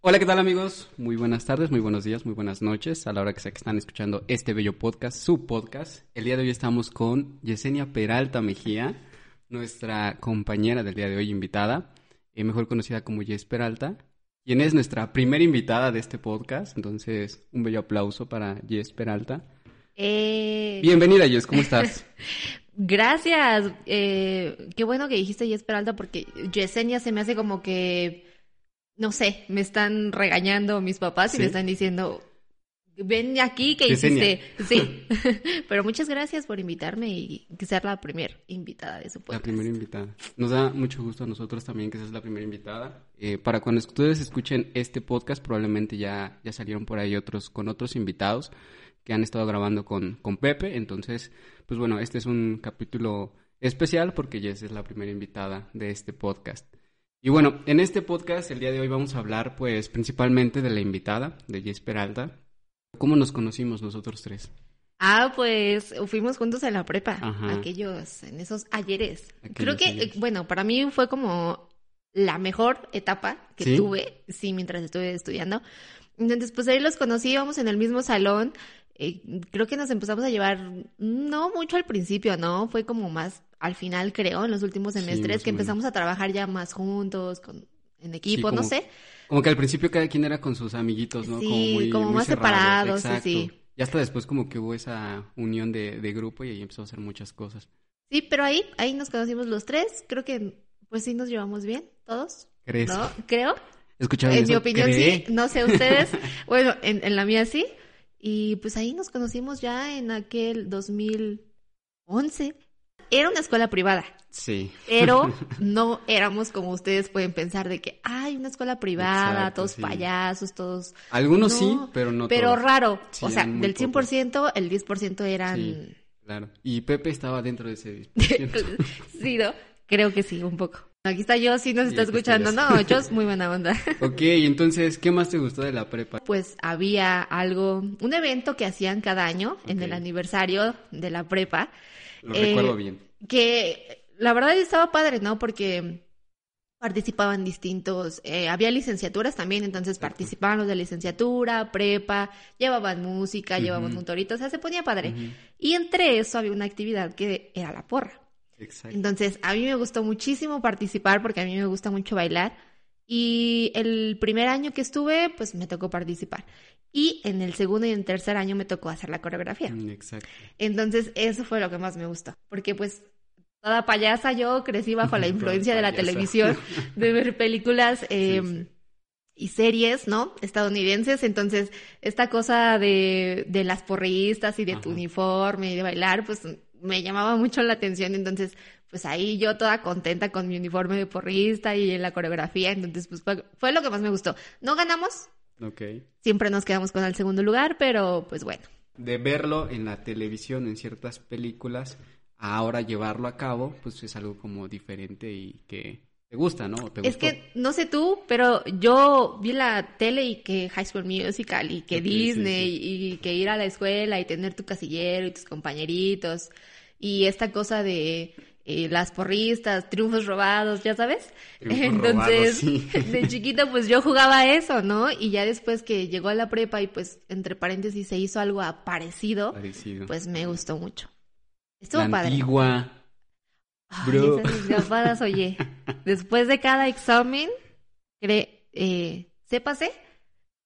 Hola, ¿qué tal amigos? Muy buenas tardes, muy buenos días, muy buenas noches a la hora que sea que están escuchando este bello podcast, su podcast. El día de hoy estamos con Yesenia Peralta Mejía, nuestra compañera del día de hoy invitada, eh, mejor conocida como Yes Peralta, quien es nuestra primera invitada de este podcast. Entonces, un bello aplauso para Yes Peralta. Eh... Bienvenida, Yes, ¿cómo estás? Gracias. Eh, qué bueno que dijiste Yes Peralta porque Yesenia se me hace como que, no sé, me están regañando mis papás y ¿Sí? me están diciendo, ven aquí que hiciste. Sí. Pero muchas gracias por invitarme y ser la primera invitada de su La podcast. primera invitada. Nos da mucho gusto a nosotros también que seas la primera invitada. Eh, para cuando ustedes escuchen este podcast, probablemente ya, ya salieron por ahí otros con otros invitados que han estado grabando con, con Pepe. Entonces, pues bueno, este es un capítulo especial porque Jess es la primera invitada de este podcast. Y bueno, en este podcast el día de hoy vamos a hablar pues principalmente de la invitada, de Jess Peralta. ¿Cómo nos conocimos nosotros tres? Ah, pues fuimos juntos en la prepa, Ajá. aquellos, en esos ayeres. Aquellos Creo que, ayeres. bueno, para mí fue como la mejor etapa que ¿Sí? tuve, sí, mientras estuve estudiando. Entonces, pues ahí los conocí, íbamos en el mismo salón. eh, creo que nos empezamos a llevar, no mucho al principio, ¿no? Fue como más al final, creo, en los últimos semestres, que empezamos a trabajar ya más juntos, con, en equipo, no como- sé. Como que al principio cada quien era con sus amiguitos, ¿no? Sí, como más separados, sí, sí. Y hasta después como que hubo esa unión de, de grupo y ahí empezó a hacer muchas cosas. Sí, pero ahí, ahí nos conocimos los tres. Creo que, pues sí nos llevamos bien, todos. ¿Crees? ¿No? Creo. ¿Escucharon En eso? mi opinión, ¿Cree? sí. No sé ustedes. bueno, en, en la mía sí. Y pues ahí nos conocimos ya en aquel 2011. Era una escuela privada, Sí. pero no éramos como ustedes pueden pensar de que hay una escuela privada, Exacto, todos sí. payasos, todos... Algunos No, sí, pero no Pero todos. raro. Sí, o sea, del pocos. 100%, el 10% eran... Sí, claro. Y Pepe estaba dentro de ese 10%. sí, ¿no? Creo que sí, un poco. Aquí está yo, sí nos está escuchando. No, yo es muy buena onda. ok, entonces, ¿qué más te gustó de la prepa? Pues había algo, un evento que hacían cada año en el aniversario de la prepa, Lo Eh, recuerdo bien. que la verdad estaba padre, ¿no? Porque participaban distintos, eh, había licenciaturas también, entonces Exacto. participaban los de licenciatura, prepa, llevaban música, llevaban torito, o sea, se ponía padre. Y entre eso había una actividad que era la porra. Exacto. Entonces, a mí me gustó muchísimo participar porque a mí me gusta mucho bailar. Y el primer año que estuve, pues me tocó participar. Y en el segundo y en el tercer año me tocó hacer la coreografía. Mm, Exacto. Entonces, eso fue lo que más me gustó. Porque pues toda payasa yo crecí bajo la influencia de la televisión, de ver películas eh, Sí, sí. y series, ¿no? Estadounidenses. Entonces, esta cosa de, de las porristas y de tu uniforme y de bailar, pues me llamaba mucho la atención. Entonces, pues ahí yo toda contenta con mi uniforme de porrista y en la coreografía. Entonces, pues fue, fue lo que más me gustó. No ganamos, Ok. siempre nos quedamos con el segundo lugar, pero pues bueno. De verlo en la televisión, en ciertas películas, ahora llevarlo a cabo, pues es algo como diferente y que te gusta, ¿no? ¿O te Es que no sé tú, pero yo vi la tele y que High School Musical y que sí, Disney y que ir a la escuela y tener tu casillero y tus compañeritos y esta cosa de eh, las porristas, triunfos robados, ya sabes. Triunfos Entonces, sí. de chiquita pues yo jugaba a eso, ¿no? Y ya después que llegó a la prepa y pues entre paréntesis se hizo algo parecido, Parecido. pues me gustó mucho. Estuvo la padre. antigua. Ay, Bro. esas escapadas, oye. Después de cada examen, cre- eh, sépase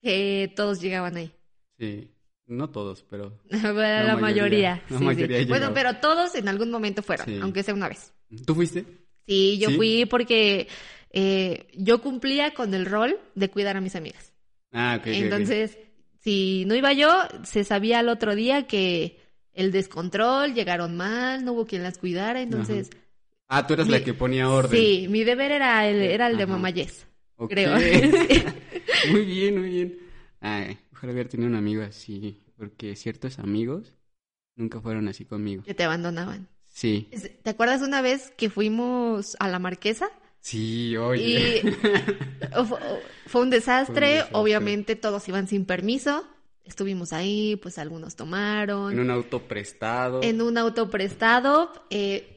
que todos llegaban ahí. Sí. No todos, pero. La la, mayoría, mayoría. la sí, sí. Bueno, pero todos en algún momento fueron, Sí. aunque sea una vez. ¿Tú fuiste? Sí, yo fui porque eh, yo cumplía con el rol de cuidar a mis amigas. Ah, ok. Entonces, si no iba yo, se sabía al otro día que el descontrol, llegaron mal, no hubo quien las cuidara, entonces... Ah, tú eras mi- la que ponía orden. Sí, mi deber era el, era el de Ajá. mamá Yes. Ok. creo. muy bien, muy bien. Ay, ojalá hubiera tenido un amigo así, porque ciertos amigos nunca fueron así conmigo. que te abandonaban. Sí, ¿Te acuerdas una vez que fuimos a la marquesa? sí, oye. Y fue, fue un desastre, desastre. obviamente todos iban sin permiso, estuvimos ahí, pues algunos tomaron, en un auto prestado. en un auto prestado, eh,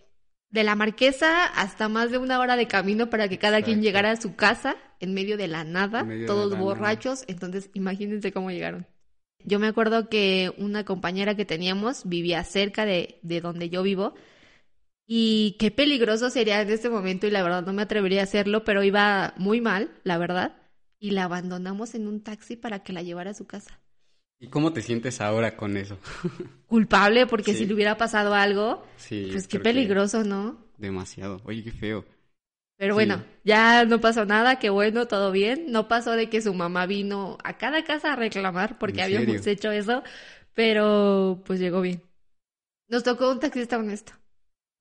de la marquesa hasta más de una hora de camino para que cada quien llegara a su casa en medio de la nada, de todos nada. borrachos. Entonces, imagínense cómo llegaron. Yo me acuerdo que una compañera que teníamos vivía cerca de, de donde yo vivo. Y qué peligroso sería en este momento, y la verdad no me atrevería a hacerlo, pero iba muy mal, la verdad. Y la abandonamos en un taxi para que la llevara a su casa. ¿Y cómo te sientes ahora con eso? Culpable, porque Sí. si le hubiera pasado algo, Sí. pues qué peligroso, ¿no? Demasiado. Oye, qué feo. Pero Sí. bueno, ya no pasó nada, qué bueno, todo bien. No pasó de que su mamá vino a cada casa a reclamar porque ¿En habíamos serio? hecho eso, pero pues llegó bien. Nos tocó un taxista honesto.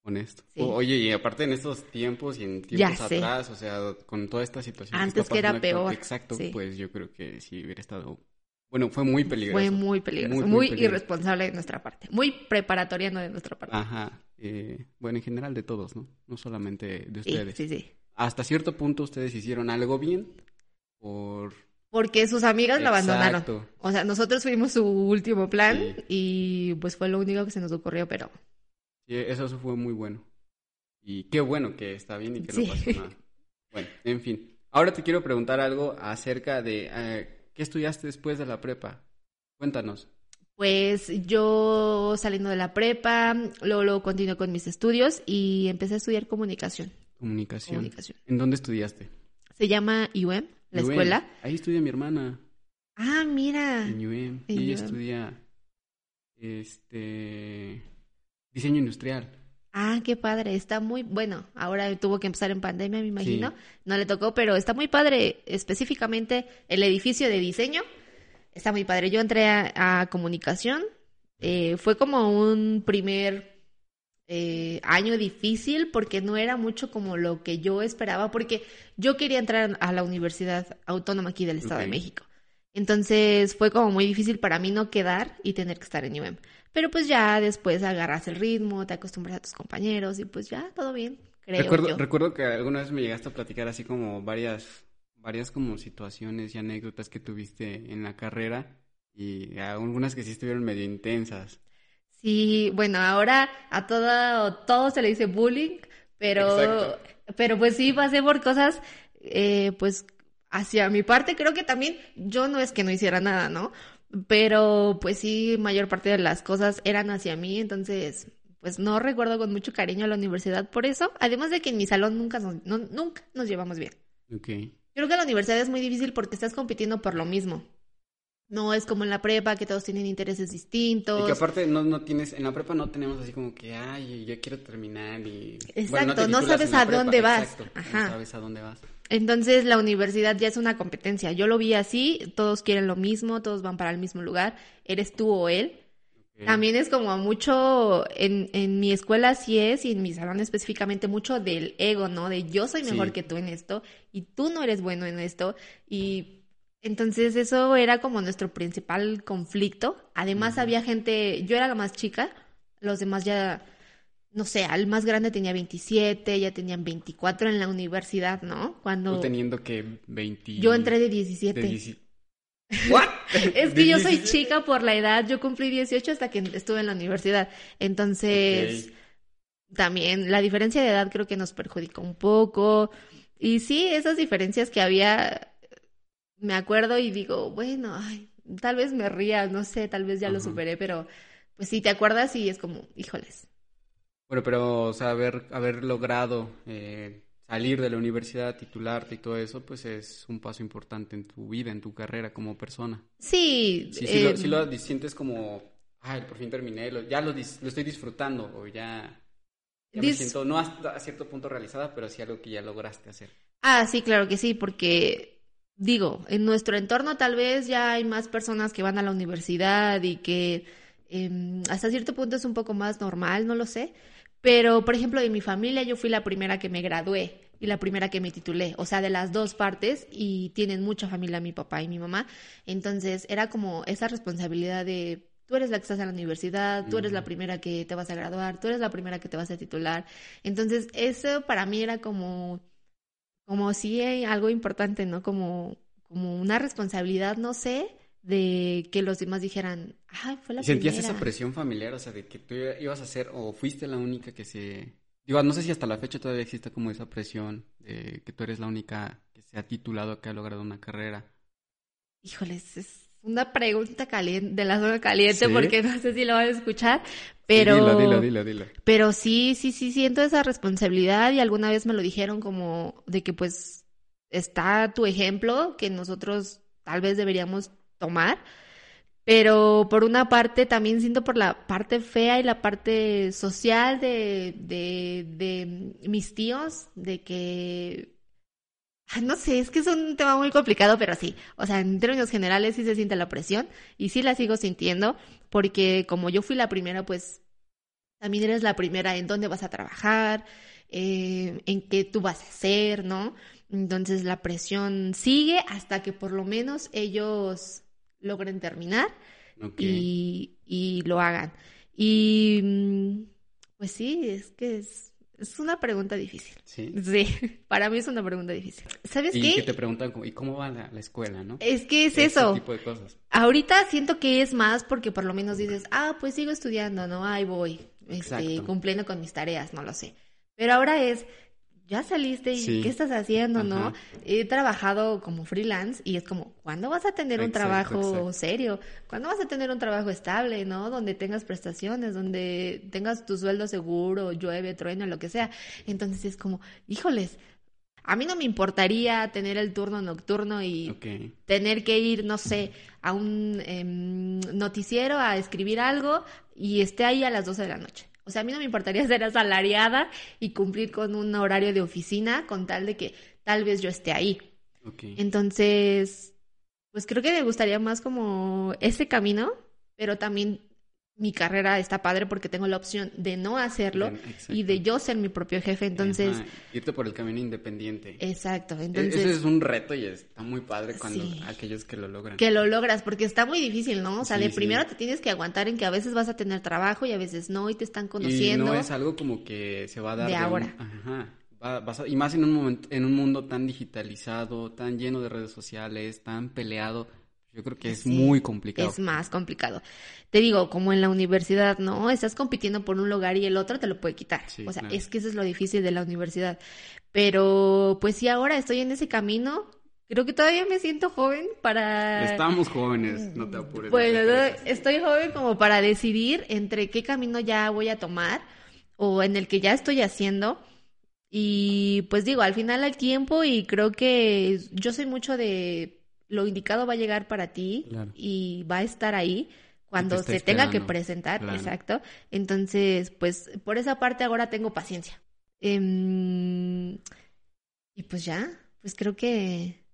Honesto. Sí. O- Oye, y aparte en estos tiempos y en Ya tiempos sé. atrás, o sea, con toda esta situación. Antes que era peor, Exacto, sí. pues yo creo que sí hubiera estado. Bueno, fue muy peligroso. Fue muy peligroso, Muy, muy, muy peligroso. irresponsable de nuestra parte, muy preparatoriano de nuestra parte. Ajá. Eh, bueno, en general de todos, ¿no? No solamente de sí, ustedes. sí, sí. Hasta cierto punto ustedes hicieron algo bien por... Porque sus amigas la abandonaron. O sea, nosotros fuimos su último plan Sí. y pues fue lo único que se nos ocurrió, pero Sí, eso fue muy bueno. Y qué bueno que está bien y que Sí. no pasó nada. Bueno, en fin. Ahora te quiero preguntar algo acerca de eh, qué estudiaste después de la prepa. Cuéntanos. Pues yo saliendo de la prepa, luego, luego continué con mis estudios y empecé a estudiar comunicación. Comunicación. Comunicación. ¿En dónde estudiaste? Se llama UM, la UM. escuela. Ahí estudia mi hermana. Ah, mira. En UM. En ella UM. estudia este diseño industrial. Ah, qué padre. Está muy bueno. Ahora tuvo que empezar en pandemia, me imagino. Sí. No le tocó, pero está muy padre. Específicamente el edificio de diseño. Está muy padre. Yo entré a, a comunicación. Eh, fue como un primer eh, año difícil porque no era mucho como lo que yo esperaba, porque yo quería entrar a la Universidad Autónoma aquí del Estado de México. Entonces fue como muy difícil para mí no quedar y tener que estar en UM. Pero pues ya después agarras el ritmo, te acostumbras a tus compañeros y pues ya todo bien, creo recuerdo, yo. recuerdo que alguna vez me llegaste a platicar así como varias, varias como situaciones y anécdotas que tuviste en la carrera y algunas que sí estuvieron medio intensas. Sí, bueno, ahora a todo, todo se le dice bullying, pero, Exacto. pero pues sí pasé por cosas, eh, pues hacia mi parte, creo que también yo no es que no hiciera nada, ¿no? Pero pues sí, mayor parte de las cosas eran hacia mí, entonces pues no recuerdo con mucho cariño a la universidad por eso, además de que en mi salón nunca nos, no- nunca nos llevamos bien. Creo que la universidad es muy difícil porque estás compitiendo por lo mismo. No es como en la prepa que todos tienen intereses distintos. Y que aparte no, no tienes, en la prepa no tenemos así como que, ay, ya quiero terminar y... Bueno, Exacto, te no sabes a dónde vas. Exacto, Ajá. no sabes a dónde vas. Entonces la universidad ya es una competencia. Yo lo vi así, todos quieren lo mismo, todos van para el mismo lugar, eres tú o él. También es como mucho, en, en mi escuela sí es, y en mi salón específicamente, mucho del ego, ¿no? De yo soy mejor Sí. que tú en esto, y tú no eres bueno en esto, y entonces eso era como nuestro principal conflicto. Además había gente, yo era la más chica, los demás ya, no sé, al más grande tenía 27, ya tenían 24 en la universidad, ¿no? Cuando Tú teniendo que 20... yo entré de 17. de 10 ¿What? Es ¿De que yo soy 17? chica por la edad, yo cumplí 18 hasta que estuve en la universidad. Entonces, también la diferencia de edad creo que nos perjudicó un poco. Y sí, esas diferencias que había, me acuerdo y digo, bueno, ay, tal vez me ría, no sé, tal vez ya lo superé, pero pues sí, te acuerdas y es como, híjoles. Bueno, pero, o sea, haber, haber logrado eh, salir de la universidad, titularte y todo eso, pues es un paso importante en tu vida, en tu carrera como persona. Sí, Sí, sí, lo, eh, sí lo sientes como, ay, por fin terminé, lo- ya lo, lo estoy disfrutando o ya, ya me siento, no hasta a cierto punto realizada, pero sí algo que ya lograste hacer. Ah, sí, claro que sí, porque digo, en nuestro entorno tal vez ya hay más personas que van a la universidad y que em, hasta cierto punto es un poco más normal, no lo sé. Pero, por ejemplo, de mi familia yo fui la primera que me gradué y la primera que me titulé, o sea, de las dos partes y tienen mucha familia mi papá y mi mamá. Entonces era como esa responsabilidad de tú eres la que estás en la universidad, tú eres la primera que te vas a graduar, tú eres la primera que te vas a titular. Entonces eso para mí era como como sí hay algo importante, ¿no? Como, como una responsabilidad, no sé, de que los demás dijeran, ay, fue la ¿Y sentías primera. esa presión familiar, o sea, de que tú ibas a ser, o fuiste la única que se, Digo, no sé si hasta la fecha todavía existe como esa presión de que tú eres la única que se ha titulado que ha logrado una carrera. Híjoles, es una pregunta caliente, de la zona caliente, porque no sé si lo van a escuchar, pero... dilo, dilo, dilo, dilo. Pero sí, sí, sí siento esa responsabilidad y alguna vez me lo dijeron como de que pues está tu ejemplo que nosotros tal vez deberíamos tomar, pero por una parte también siento por la parte fea y la parte social de, de, mis tíos, de que no sé, es que es un tema muy complicado, pero sí. O sea, en términos generales sí se siente la presión y sí la sigo sintiendo porque como yo fui la primera, pues también eres la primera en dónde vas a trabajar, eh, en qué tú vas a hacer, ¿no? Entonces la presión sigue hasta que por lo menos ellos logren terminar y, y lo hagan. Y mm, pues sí, es que es es una pregunta difícil. Sí. Sí, para mí es una pregunta difícil. ¿Sabes y qué? que te preguntan, ¿y cómo va la, escuela, no? Es que es eso. tipo de cosas. Ahorita siento que es más porque por lo menos dices, ah, pues sigo estudiando, ¿no? Ahí voy, este, cumpliendo con mis tareas, no lo sé. Pero ahora es, ya saliste y qué estás haciendo, ¿no? He trabajado como freelance y es como, ¿cuándo vas a tener un trabajo serio? ¿Cuándo vas a tener un trabajo estable, ¿no? Donde tengas prestaciones, donde tengas tu sueldo seguro, llueve, trueno, lo que sea. Entonces es como, híjoles, a mí no me importaría tener el turno nocturno y tener que ir, no sé, a un em, noticiero a escribir algo y esté ahí a las 12 de la noche. O sea, a mí no me importaría ser asalariada y cumplir con un horario de oficina con tal de que tal vez yo esté ahí. Entonces, pues creo que me gustaría más como ese camino, pero también mi carrera está padre porque tengo la opción de no hacerlo y de yo ser mi propio jefe, entonces... Irte por el camino independiente. Exacto, e-, entonces... Ese es un reto y está muy padre cuando aquellos que lo logran. Que lo logras, porque está muy difícil, ¿no? O sea, de primero te tienes que aguantar en que a veces vas a tener trabajo y a veces no y te están conociendo. Y no es algo como que se va a dar... De, ahora. Ajá. y más en un, momento, en un mundo tan digitalizado, tan lleno de redes sociales, tan peleado yo creo que es muy complicado. Es más complicado. Te digo, como en la universidad, ¿no? Estás compitiendo por un lugar y el otro te lo puede quitar. o sea, es que eso es lo difícil de la universidad. Pero, pues sí, ahora estoy en ese camino. Creo que todavía me siento joven para... Estamos jóvenes, no te apures. Bueno, estoy joven como para decidir entre qué camino ya voy a tomar o en el que ya estoy haciendo. Y pues digo, al final al tiempo y creo que yo soy mucho de lo indicado va a llegar para ti y va a estar ahí cuando se tenga que presentar, exacto. Entonces, pues por esa parte ahora tengo paciencia. Em, y pues ya, pues creo que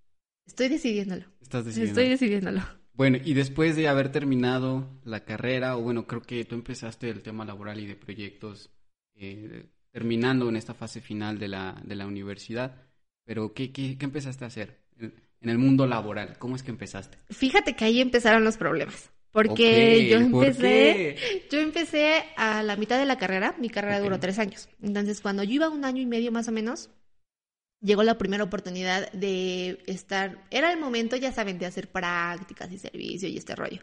estoy decidiéndolo. Estás decidiendo. Estoy decidiéndolo. Bueno, y después de haber terminado la carrera, o bueno, creo que tú empezaste el tema laboral y de proyectos eh, terminando en esta fase final de la, de la universidad, pero ¿qué, qué, qué empezaste a hacer? En el mundo laboral? ¿Cómo es que empezaste? Fíjate que ahí empezaron los problemas. Porque yo empecé, yo empecé a la mitad de la carrera, mi carrera duró tres años. Entonces, cuando yo iba un año y medio más o menos, llegó la primera oportunidad de estar, era el momento, ya saben, de hacer prácticas y servicio y este rollo.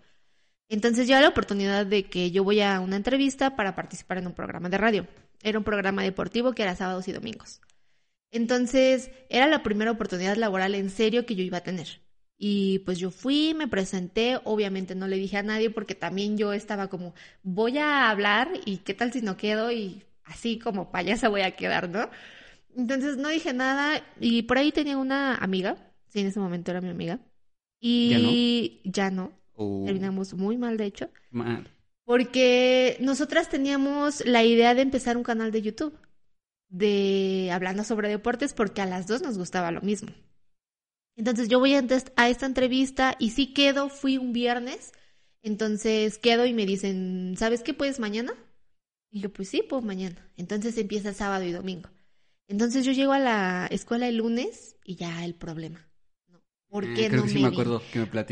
Entonces llegó la oportunidad de que yo voy a una entrevista para participar en un programa de radio. Era un programa deportivo que era sábados y domingos. Entonces, era la primera oportunidad laboral en serio que yo iba a tener. Y pues yo fui, me presenté, obviamente no le dije a nadie porque también yo estaba como, voy a hablar y qué tal si no quedo y así como payasa voy a quedar, ¿no? Entonces no dije nada y por ahí tenía una amiga, sí, en ese momento era mi amiga, y ya no, oh. terminamos muy mal de hecho, porque nosotras teníamos la idea de empezar un canal de YouTube de hablando sobre deportes porque a las dos nos gustaba lo mismo. Entonces yo voy a, a esta entrevista y sí quedo, fui un viernes, entonces quedo y me dicen, ¿sabes qué puedes mañana? Y yo, pues sí, pues mañana. Entonces empieza sábado y domingo. Entonces yo llego a la escuela el lunes y ya el problema. ¿Por qué no me,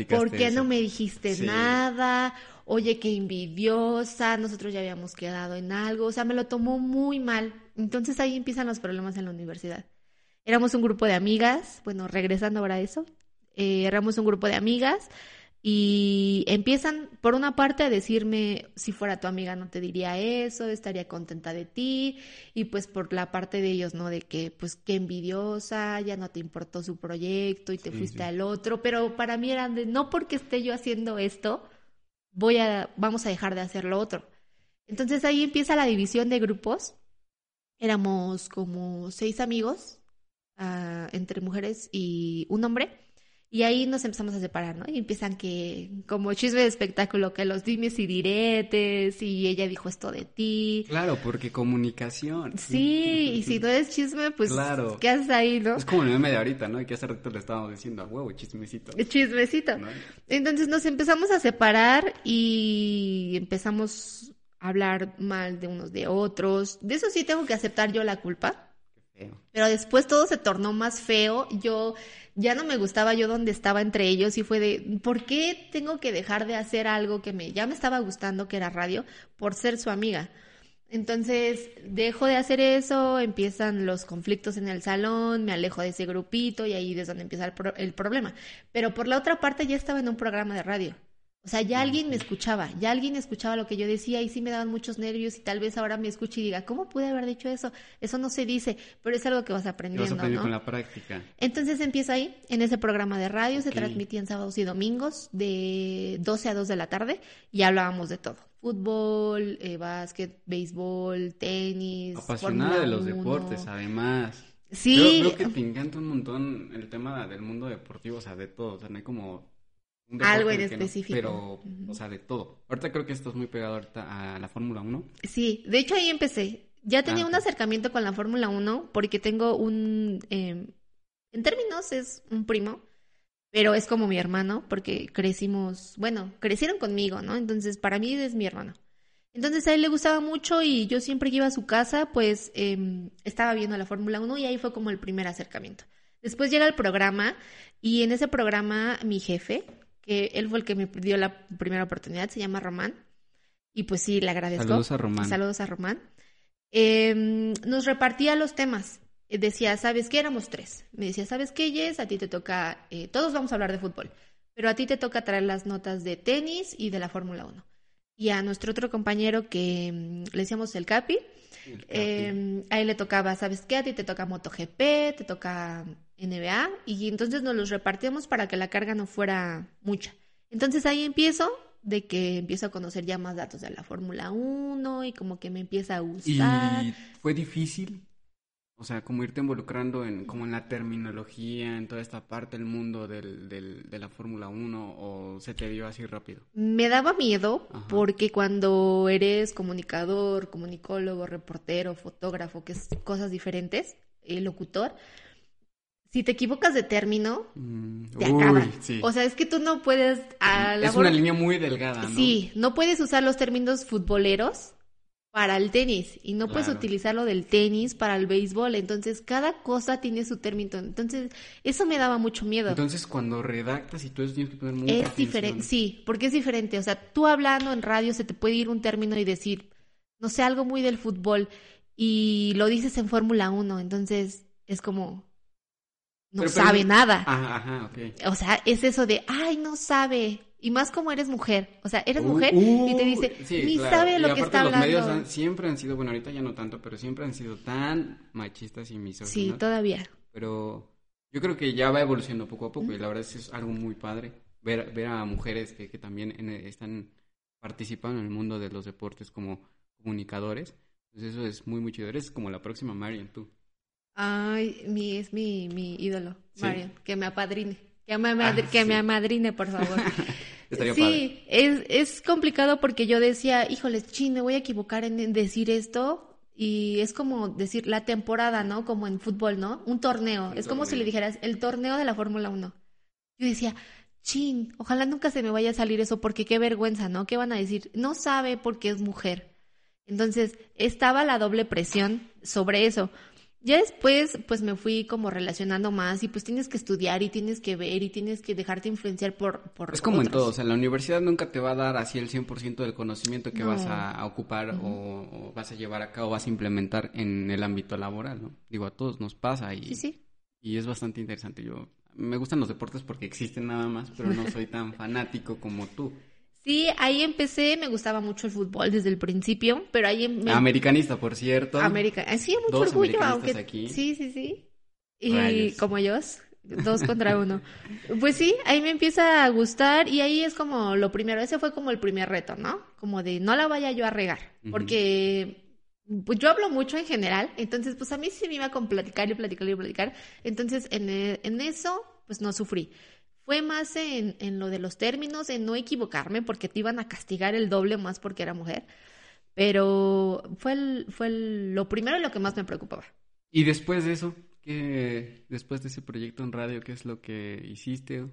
¿Por qué no me dijiste nada? Oye, qué envidiosa, nosotros ya habíamos quedado en algo, o sea, me lo tomó muy mal. Entonces ahí empiezan los problemas en la universidad. Éramos un grupo de amigas, bueno, regresando ahora a eso, eh, éramos un grupo de amigas y empiezan, por una parte, a decirme, si fuera tu amiga no te diría eso, estaría contenta de ti, y pues por la parte de ellos, ¿no? De que, pues, qué envidiosa, ya no te importó su proyecto y te fuiste al otro, pero para mí eran de, no porque esté yo haciendo esto, voy a, vamos a dejar de hacer lo otro. Entonces ahí empieza la división de grupos. Éramos como seis amigos, ah, entre mujeres y un hombre. Y ahí nos empezamos a separar, ¿no? Y empiezan que, como chisme de espectáculo, que los dimes y diretes, y ella dijo esto de ti. Claro, porque comunicación. Sí, y si no es chisme, pues, claro. ¿qué haces ahí, no? Es como el meme de ahorita, ¿no? Y que hace rato le estábamos diciendo, a huevo, chismecito. Chismecito. Entonces nos empezamos a separar y empezamos hablar mal de unos de otros. De eso sí tengo que aceptar yo la culpa. Feo. Pero después todo se tornó más feo. Yo ya no me gustaba yo donde estaba entre ellos y fue de, ¿por qué tengo que dejar de hacer algo que me, ya me estaba gustando, que era radio, por ser su amiga? Entonces, dejo de hacer eso, empiezan los conflictos en el salón, me alejo de ese grupito y ahí es donde empieza el, el problema. Pero por la otra parte ya estaba en un programa de radio. O sea, ya alguien me escuchaba, ya alguien escuchaba lo que yo decía y sí me daban muchos nervios y tal vez ahora me escuche y diga, ¿cómo pude haber dicho eso? Eso no se dice, pero es algo que vas aprendiendo, vas con la práctica. Entonces empiezo ahí, en ese programa de radio, se transmitían sábados y domingos de 12 a 2 de la tarde y hablábamos de todo. Fútbol, eh, básquet, béisbol, tenis. Apasionada de los deportes, además. Sí. Creo, que te encanta un montón el tema del mundo deportivo, o sea, de todo. O sea, no hay como algo en específico. pero, o sea, de todo. Ahorita creo que esto es muy pegado ahorita a la Fórmula 1. Sí, de hecho ahí empecé. Ya tenía ah, un acercamiento con la Fórmula 1 porque tengo un... Em, en términos es un primo, pero es como mi hermano porque crecimos, bueno, crecieron conmigo, ¿no? Entonces para mí es mi hermano. Entonces a él le gustaba mucho y yo siempre que iba a su casa, pues em, estaba viendo la Fórmula 1 y ahí fue como el primer acercamiento. Después llega el programa y en ese programa mi jefe, que él fue el que me dio la primera oportunidad, se llama Román. Y pues sí, le agradezco. Saludos a Román. Saludos a Román. Em, nos repartía los temas. Decía, ¿sabes qué? Éramos tres. Me decía, ¿sabes qué, Jess? A ti te toca, eh, todos vamos a hablar de fútbol, pero a ti te toca traer las notas de tenis y de la Fórmula 1. Y a nuestro otro compañero que mm, le decíamos el Capi, em, a él le tocaba, ¿sabes qué? A ti te toca MotoGP, te toca NBA y entonces nos los repartíamos para que la carga no fuera mucha. Entonces ahí empiezo de que empiezo a conocer ya más datos de la Fórmula 1 y como que me empieza a gustar. ¿Y fue difícil? O sea, como irte involucrando en como en la terminología, en toda esta parte del mundo del, del, de la Fórmula 1 o se te dio así rápido? Me daba miedo porque cuando eres comunicador, comunicólogo, reportero, fotógrafo, que es cosas diferentes, el locutor, si te equivocas de término, mm, te acaban. O sea, es que tú no puedes... es una línea muy delgada, ¿no? Sí, no puedes usar los términos futboleros para el tenis y no puedes utilizarlo del tenis para el béisbol. Entonces, cada cosa tiene su término. Entonces, eso me daba mucho miedo. Entonces, cuando redactas y tú tienes que poner mucha Es diferente, sí, porque es diferente. O sea, tú hablando en radio se te puede ir un término y decir, no sé, algo muy del fútbol y lo dices en Fórmula 1. Entonces, es como, no sabe nada. Ajá, ajá. O sea, es eso de, ay, no sabe. Y más como eres mujer. O sea, eres mujer y te dice, ni sabe lo que está los hablando. medios siempre han sido, bueno, ahorita ya no tanto, pero siempre han sido tan machistas y misóginos. Sí, todavía. Pero yo creo que ya va evolucionando poco a poco y la verdad es que es algo muy padre ver, ver a mujeres que, que también están participando en el mundo de los deportes como comunicadores. Entonces eso es muy, muy chido. Eres como la próxima Marian, tú. Ay, mi, es mi, mi ídolo, Marian, que me apadrine. Que me, ah, que me amadrine, por favor. sí, Es, es complicado porque yo decía, híjoles, chin, me voy a equivocar en, decir esto. Y es como decir la temporada, ¿no? Como en fútbol, ¿no? Un torneo. es como si le dijeras el torneo de la Fórmula 1. Yo decía, chin, ojalá nunca se me vaya a salir eso porque qué vergüenza, ¿no? ¿Qué van a decir? No sabe porque es mujer. Entonces, estaba la doble presión sobre eso. Ya después, pues me fui como relacionando más y pues tienes que estudiar y tienes que ver y tienes que dejarte influenciar por... por es como en todo, o sea, la universidad nunca te va a dar así el 100% del conocimiento que vas a, ocupar o, vas a llevar a cabo, vas a implementar en el ámbito laboral, ¿no? Digo, a todos nos pasa y... Sí, sí. Y es bastante interesante. Yo me gustan los deportes porque existen nada más, pero no soy tan fanático como tú. Sí, ahí empecé, me gustaba mucho el fútbol desde el principio, pero ahí... Me... Americanista, por cierto. América, sí, mucho Dos orgullo, aunque... aquí. Sí, sí, sí. Y Rayos. como ellos, dos contra uno. Pues sí, ahí me empieza a gustar y ahí es como lo primero, ese fue como el primer reto, ¿no? Como de no la vaya yo a regar, porque pues yo hablo mucho en general, entonces pues a mí sí me iba con platicar y platicar y platicar, entonces en, en eso pues no sufrí. Fue más en, en lo de los términos, en no equivocarme porque te iban a castigar el doble más porque era mujer, pero fue, el- fue el- lo primero y lo que más me preocupaba. Y después de eso, ¿qué, después de ese proyecto en radio, ¿qué es lo que hiciste?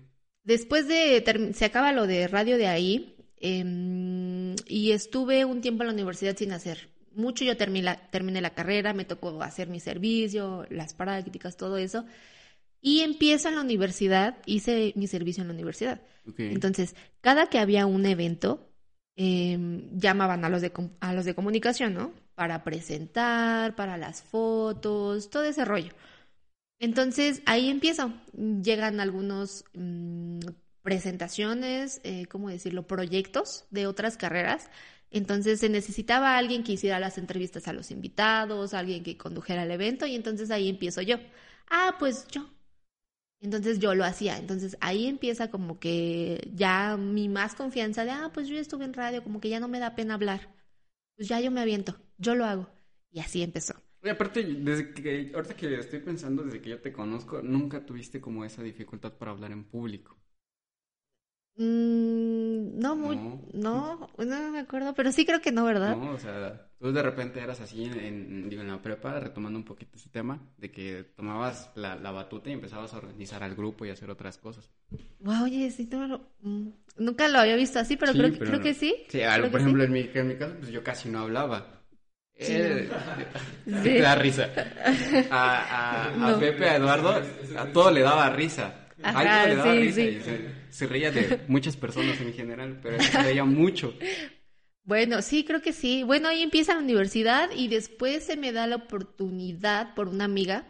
Después de, se acaba lo de radio de ahí, em, y estuve un tiempo en la universidad sin hacer mucho. Yo terminé la, terminé la carrera, me tocó hacer mi servicio, las prácticas, todo eso. Y empiezo en la universidad, hice mi servicio en la universidad. Entonces, cada que había un evento, em, llamaban a los, de, a los de comunicación, ¿no? Para presentar, para las fotos, todo ese rollo. Entonces, ahí empiezo. Llegan algunos mm, presentaciones, eh, ¿cómo decirlo? Proyectos de otras carreras. Entonces, se necesitaba alguien que hiciera las entrevistas a los invitados, alguien que condujera el evento, y entonces ahí empiezo yo. Ah, pues yo. Entonces yo lo hacía. Entonces ahí empieza como que ya mi más confianza de, ah, pues yo estuve en radio, como que ya no me da pena hablar. Pues ya yo me aviento, yo lo hago. Y así empezó. Aparte, desde que, ahorita que estoy pensando, desde que yo te conozco, nunca tuviste como esa dificultad para hablar en público. Mm, no, muy, No. no, no me acuerdo, pero sí creo que no, ¿verdad? ¿No? O sea, tú de repente eras así en, en- digo, en la prepa, retomando un poquito ese tema, de que tomabas la, la batuta y empezabas a organizar al grupo y hacer otras cosas. Wow, oye, sí, no lo- mm, nunca lo había visto así, pero Sí, creo, que- pero creo que sí. Sí, algo, por ejemplo, en mi, en mi caso, pues yo casi no hablaba. Sí, Eh, Sí. da risa. A, a, a No. Pepe, a Eduardo, a todo le daba risa. A Ajá, todo le daba sí, risa y se, reía de muchas personas en general, pero se reía mucho. Bueno, sí, creo que sí. Bueno, ahí empieza la universidad y después se me da la oportunidad por una amiga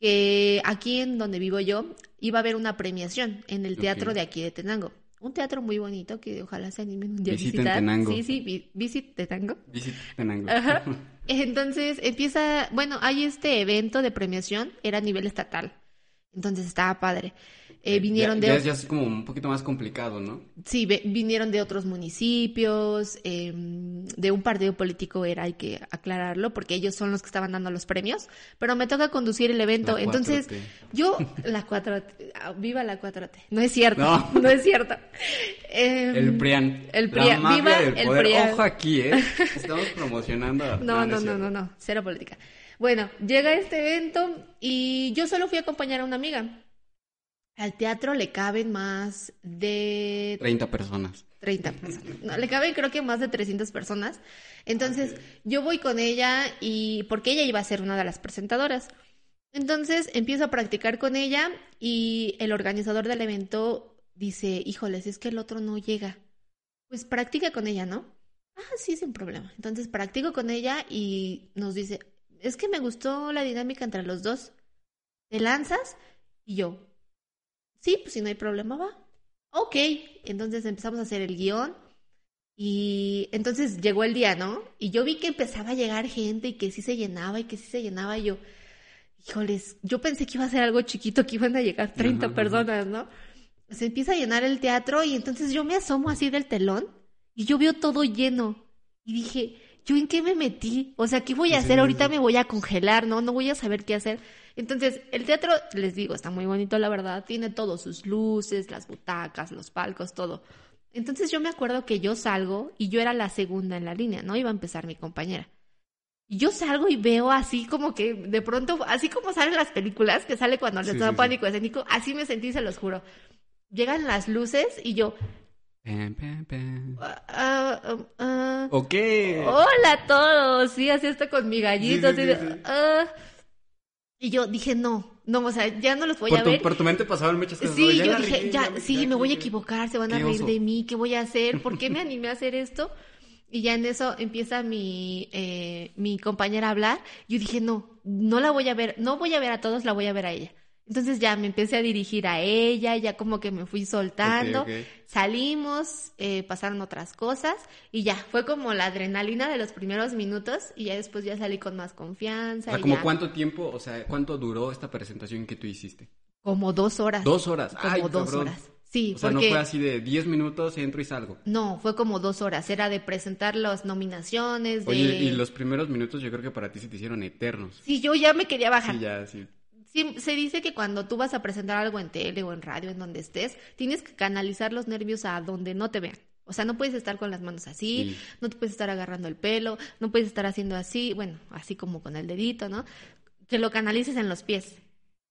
que aquí en donde vivo yo iba a haber una premiación en el teatro de aquí de Tenango. Un teatro muy bonito que ojalá se animen un día a visitar. Tenango. Sí, sí, vi- visit Tenango. Visita Tenango. Ajá. Entonces empieza, bueno, hay este evento de premiación, era a nivel estatal. Entonces estaba padre. Eh, vinieron ya, de ya, ya es como un poquito más complicado, ¿no? Sí, ve- vinieron de otros municipios, eh, de un partido político era, hay que aclararlo, porque ellos son los que estaban dando los premios, pero me toca conducir el evento. La Entonces, 4T. yo, la 4T, ah, viva la 4T, no es cierto, No. no, es cierto. Em, El PRIAN. el PRIAN, viva del el poder. PRIAN. Ojo aquí, ¿eh? Estamos promocionando. a- No, no, es no, cierto. no, no, cero política. Bueno, llega este evento y yo solo fui a acompañar a una amiga. Al teatro le caben más de 30 personas. 30 personas. No, le caben creo que más de 300 personas. Entonces, yo voy con ella y porque ella iba a ser una de las presentadoras. Entonces, empiezo a practicar con ella y el organizador del evento dice, híjoles, es que el otro no llega. Pues practica con ella, ¿no? Ah, sí, sin problema. Entonces, practico con ella y nos dice, es que me gustó la dinámica entre los dos. ¿Te lanzas? Y yo, sí, pues si no hay problema, va. Ok, entonces empezamos a hacer el guion y entonces llegó el día, ¿no? Y yo vi que empezaba a llegar gente y que sí se llenaba y que sí se llenaba y yo, híjoles, yo pensé que iba a ser algo chiquito, que iban a llegar 30 Ajá, ajá. personas, ¿no? Se empieza a llenar el teatro y entonces yo me asomo así del telón y yo veo todo lleno y dije, ¿yo en qué me metí? O sea, ¿qué voy a Sí, hacer? sí, Ahorita sí. me voy a congelar, ¿no? No voy a saber qué hacer. Entonces, el teatro, les digo, está muy bonito, la verdad. Tiene todos sus luces, las butacas, los palcos, todo. Entonces, yo me acuerdo que yo salgo y yo era la segunda en la línea, ¿no? Iba a empezar mi compañera. Y yo salgo y veo así como que de pronto, así como salen las películas, que sale cuando les da pánico escénico, así me sentí, se los juro. Llegan las luces y yo, Pam. ah, ah, ah, Ok. Hola a todos, sí, así está con mi gallito, Sí, sí, así de, sí, sí. "Ah". Y yo dije, no, no, o sea, ya no los voy por, a tu, ver. por tu mente pasaban muchas cosas. Sí, yo dije, ya, ya- sí, ya me voy a equivocar, se van a Qué reír oso. de mí, ¿qué voy a hacer? ¿Por qué me animé a hacer esto? Y ya en eso empieza mi, eh, mi compañera a hablar. Yo dije, no, no la voy a ver, no voy a ver a todos, la voy a ver a ella. Entonces ya me empecé a dirigir a ella, ya como que me fui soltando, Ok, ok. salimos, eh, pasaron otras cosas y ya, fue como la adrenalina de los primeros minutos y ya después ya salí con más confianza. O sea, y ¿como ya. cuánto tiempo, o sea, cuánto duró esta presentación que tú hiciste? Como dos horas. Dos horas. Como Ay, dos cabrón. horas. Sí, O sea, porque... no fue así de 10 minutos, entro y salgo. No, fue como dos horas. Era de presentar las nominaciones, de... Oye, y los primeros minutos yo creo que para ti se te hicieron eternos. Sí, yo ya me quería bajar. Sí, ya, sí. Se dice que cuando tú vas a presentar algo en tele o en radio, en donde estés, tienes que canalizar los nervios a donde no te vean. O sea, no puedes estar con las manos así, Sí. no te puedes estar agarrando el pelo, no puedes estar haciendo así, bueno, así como con el dedito, ¿no? Que lo canalices en los pies,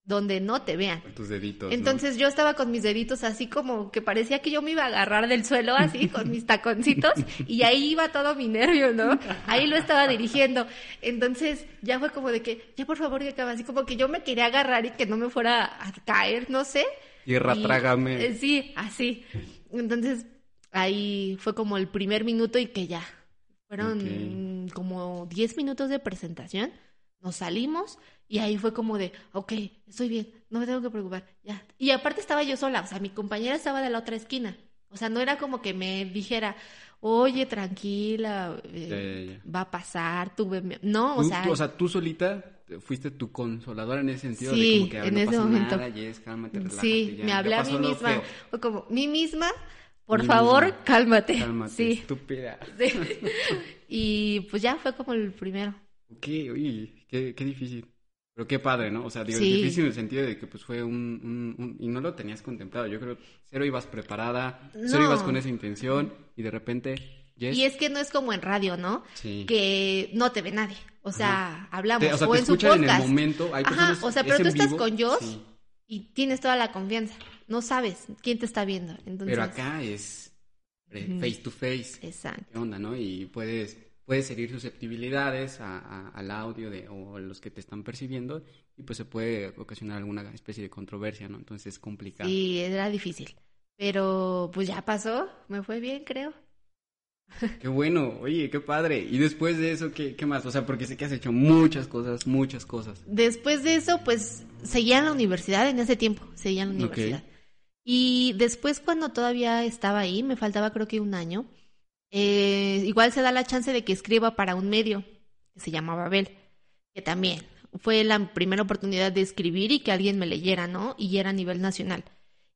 donde no te vean. Tus deditos. ¿no? Entonces yo estaba con mis deditos así como que parecía que yo me iba a agarrar del suelo así con mis taconcitos y ahí iba todo mi nervio, ¿no? Ahí lo estaba dirigiendo. Entonces ya fue como de que, ya por favor que acabe, así como que yo me quería agarrar y que no me fuera a caer, no sé. Tierra, Y- trágame. eh, sí, así. Entonces ahí fue como el primer minuto y que ya. Fueron como 10 minutos de presentación. Nos salimos y ahí fue como de, ok, estoy bien, no me tengo que preocupar, ya. Y aparte estaba yo sola, o sea, mi compañera estaba de la otra esquina. O sea, no era como que me dijera, oye, tranquila, eh, Ya, ya, ya. va a pasar, tú veme". No, o sea, tú, o sea, tú solita fuiste tu consoladora en ese sentido Sí, de como que "Ah, en no ese pasa momento. nada, cálmate, relájate, sí, me hablé a mí misma. feo. Fue como, mí misma, por favor, misma. cálmate. Cálmate, Sí. estúpida. Sí. Y pues ya fue como el primero. Ok, oye, qué, qué difícil. Pero qué padre, ¿no? O sea, digo, Sí. difícil en el sentido de que pues fue un, un- un- Y no lo tenías contemplado. Yo creo cero ibas preparada, cero ibas con esa intención y de repente... Yes, Y es que no es como en radio, ¿no? Sí. Que no te ve nadie. O sea, hablamos. Te- o sea, o te en su escuchan en el podcast. momento. Hay Ajá, o sea, es pero tú estás vivo, con Joss sí. y tienes toda la confianza. No sabes quién te está viendo. Entonces, Pero acá es eh, face to face. Exacto. ¿Qué onda, no? Y puedes, puedes herir susceptibilidades a- a- al audio de, o a los que te están percibiendo y pues se puede ocasionar alguna especie de controversia, ¿no? Entonces es complicado. Sí, era difícil. Pero pues ya pasó. Me fue bien, creo. Qué bueno, oye, qué padre. Y después de eso, ¿qué, ¿qué más? O sea, porque sé que has hecho muchas cosas, muchas cosas. Después de eso, pues seguía en la universidad en ese tiempo, seguía en la universidad. Y después cuando todavía estaba ahí, me faltaba creo que un año, eh, igual se da la chance de que escriba para un medio que se llama Babel, que también fue la primera oportunidad de escribir y que alguien me leyera, ¿no? Y era a nivel nacional.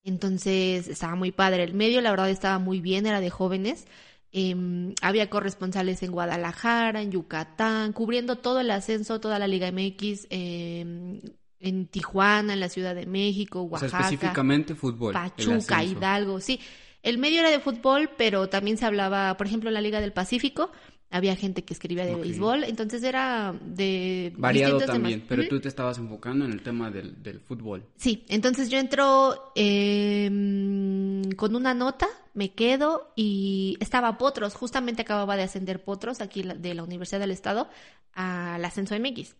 Entonces estaba muy padre. El medio, la verdad, estaba muy bien, era de jóvenes. Em, había corresponsales en Guadalajara, en Yucatán, cubriendo todo el ascenso, toda la Liga MX, em, en Tijuana, en la Ciudad de México, O sea, Oaxaca, específicamente fútbol. Pachuca. Hidalgo, sí. El medio era de fútbol, pero también se hablaba, por ejemplo, en la Liga del Pacífico, había gente que escribía de béisbol, entonces era de Variado temas. también, pero tú te estabas enfocando en el tema del, del fútbol. Sí, entonces yo entro eh, con una nota, me quedo y estaba Potros, justamente acababa de ascender Potros aquí de la Universidad del Estado al ascenso MX.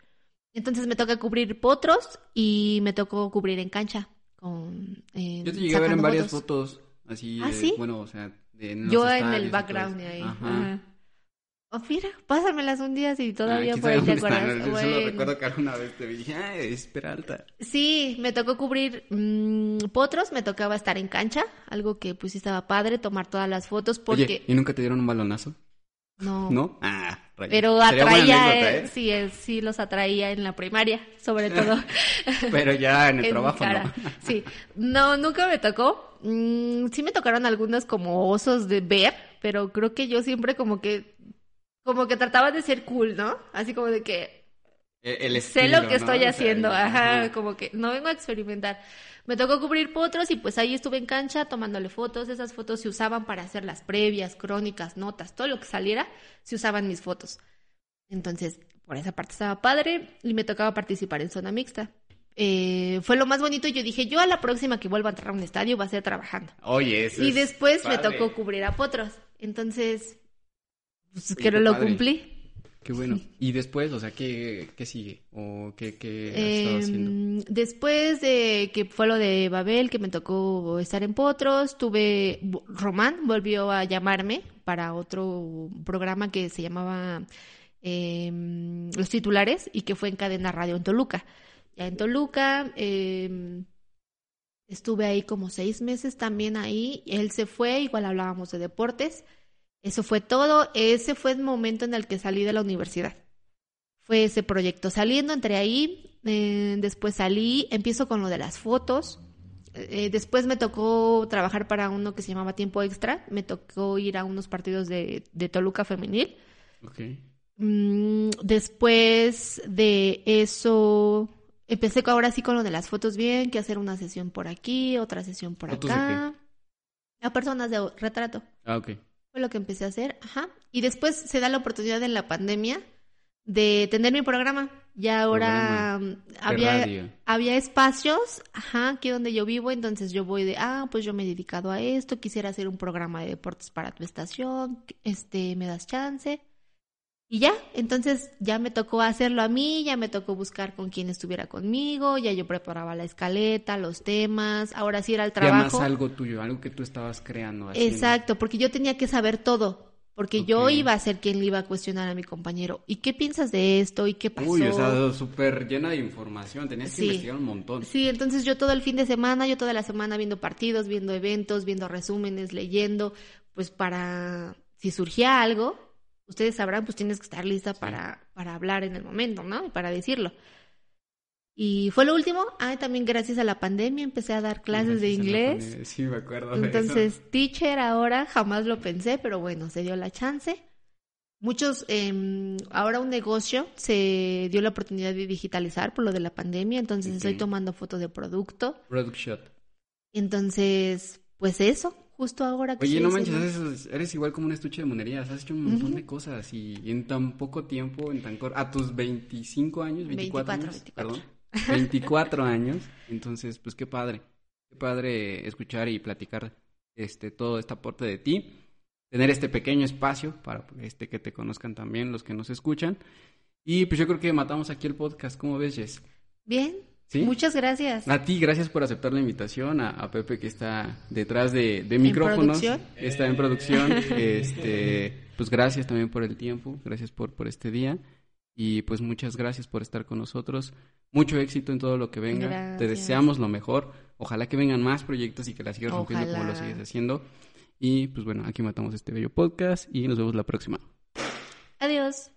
Entonces me toca cubrir Potros y me tocó cubrir en cancha. Con, eh, Yo te llegué a ver en sacando varias fotos. Así, ¿Ah, de- sí? bueno, o sea, de en Yo en el background de ahí. Ajá. Ajá. Oh, mira, pásamelas un día si Ah, todavía quién por ahí te acuerdas. Yo solo recuerdo que alguna vez te dije, ah, es Peralta. Sí, me tocó cubrir mm, potros, me tocaba estar en cancha, algo que pues estaba padre, tomar todas las fotos porque Oye, ¿y nunca te dieron un balonazo? no, ¿No? Ah. Pero atraía, anécdota, eh, sí, sí los atraía en la primaria, sobre todo Pero ya en el en trabajo, cara. ¿no? Sí, no, nunca me tocó. Mm, sí me tocaron algunos como osos de ver, pero creo que yo siempre como que, como que trataba de ser cool, ¿no? Así como de que El, el sé lo que ¿no? estoy O sea, haciendo, ajá, como que no vengo a experimentar. Me tocó cubrir potros y pues ahí estuve en cancha tomándole fotos. Esas fotos se usaban para hacer las previas, crónicas, notas, todo lo que saliera, se usaban mis fotos. Entonces, por esa parte estaba padre y me tocaba participar en zona mixta. Eh, fue lo más bonito y yo dije, yo a la próxima que vuelva a entrar a un estadio va a ser trabajando. Oye, eso Y es después me tocó cubrir a potros. Entonces, pues Oye, que qué lo padre. cumplí. Qué bueno. Y después, o sea, ¿qué, qué sigue? ¿O qué, qué has estado haciendo? Em, después de que fue lo de Babel, que me tocó estar en Potros, tuve, Román volvió a llamarme para otro programa que se llamaba em, Los Titulares y que fue en Cadena Radio en Toluca. Ya en Toluca em, estuve ahí como seis meses también ahí. Él se fue, igual hablábamos de deportes. Eso fue todo. Ese fue el momento en el que salí de la universidad. Fue ese proyecto. Saliendo, entré ahí, eh, después salí, empiezo con lo de las fotos. Eh, después me tocó trabajar para uno que se llamaba Tiempo Extra. Me tocó ir a unos partidos de, de Toluca Femenil. Ok. Mm, después de eso, empecé ahora sí con lo de las fotos bien, que hacer una sesión por aquí, otra sesión por ¿Fotos de acá. A personas de retrato. Ah, ok. Fue lo que empecé a hacer, ajá. Y después se da la oportunidad en la pandemia de tener mi programa. Ya ahora había, había espacios, ajá, aquí donde yo vivo, entonces yo voy de, ah, pues yo me he dedicado a esto, quisiera hacer un programa de deportes para tu estación, este, me das chance. Y ya, entonces ya me tocó hacerlo a mí, ya me tocó buscar con quién estuviera conmigo, ya yo preparaba la escaleta, los temas, ahora sí era el trabajo. algo tuyo, algo que tú estabas creando. haciendo. Exacto, porque yo tenía que saber todo, porque yo iba a ser quien le iba a cuestionar a mi compañero. ¿Y qué piensas de esto? ¿Y qué pasó? Uy, o sea, súper llena de información. Tenías que Sí. investigar un montón. Sí, entonces yo todo el fin de semana, yo toda la semana viendo partidos, viendo eventos, viendo resúmenes, leyendo, pues para si surgía algo, ustedes sabrán, pues tienes que estar lista para, para hablar en el momento, ¿no? Y para decirlo. Y fue lo último. Ah, también gracias a la pandemia empecé a dar clases de Gracias inglés. Sí, me acuerdo Entonces, teacher ahora jamás lo pensé, pero bueno, se dio la chance. Muchos, eh, ahora un negocio se dio la oportunidad de digitalizar por lo de la pandemia, entonces estoy tomando fotos de producto. Product Shot. Entonces, pues eso, justo ahora que Oye, no manches, eres, eres igual como un estuche de monerías. Has hecho un montón de cosas y en tan poco tiempo, en tan cor- a tus 25 años, 24, 24, años, 24. perdón, 24 años. Entonces, pues qué padre, qué padre escuchar y platicar este todo este aporte de ti, tener este pequeño espacio para este que te conozcan también los que nos escuchan. Y pues yo creo que matamos aquí el podcast. ¿Cómo ves, Jess? Bien, ¿Sí? muchas gracias. A ti, gracias por aceptar la invitación. A, a Pepe que está detrás de, de micrófonos. producción? Está en producción. Este, pues gracias también por el tiempo. Gracias por, por este día. Y pues muchas gracias por estar con nosotros. Mucho éxito en todo lo que venga. Te deseamos lo mejor. Ojalá que vengan más proyectos y que la sigas rompiendo como lo Ojalá. sigues haciendo. Y pues bueno, aquí matamos este bello podcast y nos vemos la próxima. Adiós.